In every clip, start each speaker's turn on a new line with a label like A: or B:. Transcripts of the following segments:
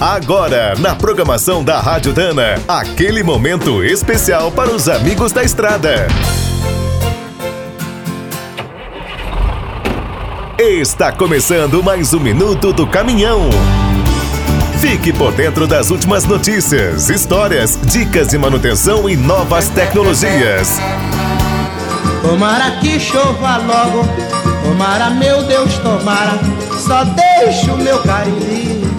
A: Agora, na programação da Rádio Dana, aquele momento especial para os amigos da estrada. Está começando mais um minuto do caminhão. Fique por dentro das últimas notícias, histórias, dicas de manutenção e novas tecnologias.
B: Tomara que chova logo, tomara meu Deus, tomara. Só deixo o meu cariri no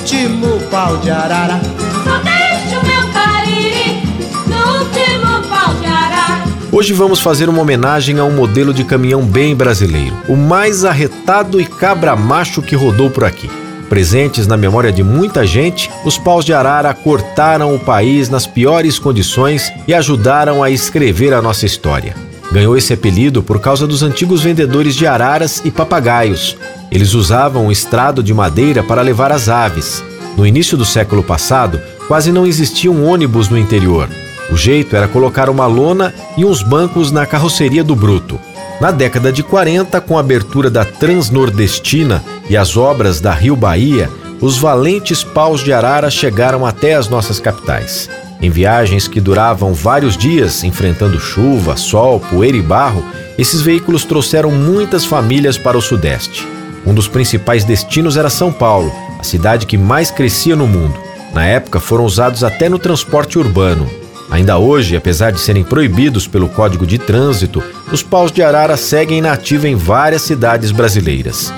B: último pau de arara.
C: Só deixo o meu cariri no último pau de arara.
D: Hoje vamos fazer uma homenagem a um modelo de caminhão bem brasileiro, o mais arretado e cabra macho que rodou por aqui. Presentes na memória de muita gente, os paus de arara cortaram o país nas piores condições e ajudaram a escrever a nossa história. Ganhou esse apelido por causa dos antigos vendedores de araras e papagaios. Eles usavam o estrado de madeira para levar as aves. No início do século passado, quase não existiam ônibus no interior. O jeito era colocar uma lona e uns bancos na carroceria do bruto. Na década de 40, com a abertura da Transnordestina e as obras da Rio Bahia, os valentes paus de arara chegaram até as nossas capitais. Em viagens que duravam vários dias, enfrentando chuva, sol, poeira e barro, esses veículos trouxeram muitas famílias para o Sudeste. Um dos principais destinos era São Paulo, a cidade que mais crescia no mundo. Na época, foram usados até no transporte urbano. Ainda hoje, apesar de serem proibidos pelo Código de Trânsito, os paus de arara seguem na ativa em várias cidades brasileiras.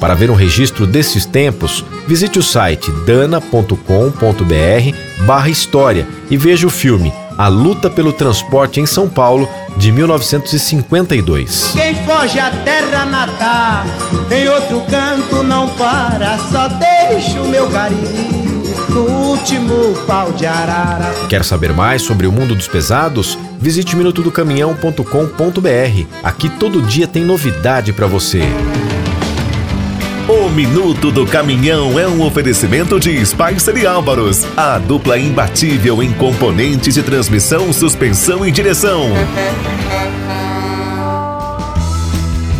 D: Para ver um registro desses tempos, visite o site dana.com.br barra história e veja o filme A Luta pelo Transporte em São Paulo, de 1952.
B: Quem foge à terra natal, em outro canto não para. Só deixo o meu cariri no último pau de arara.
D: Quer saber mais sobre o mundo dos pesados? Visite minutodocaminhão.com.br. Aqui todo dia tem novidade para você.
A: O Minuto do Caminhão é um oferecimento de Spicer e Álvaros, a dupla imbatível em componentes de transmissão, suspensão e direção.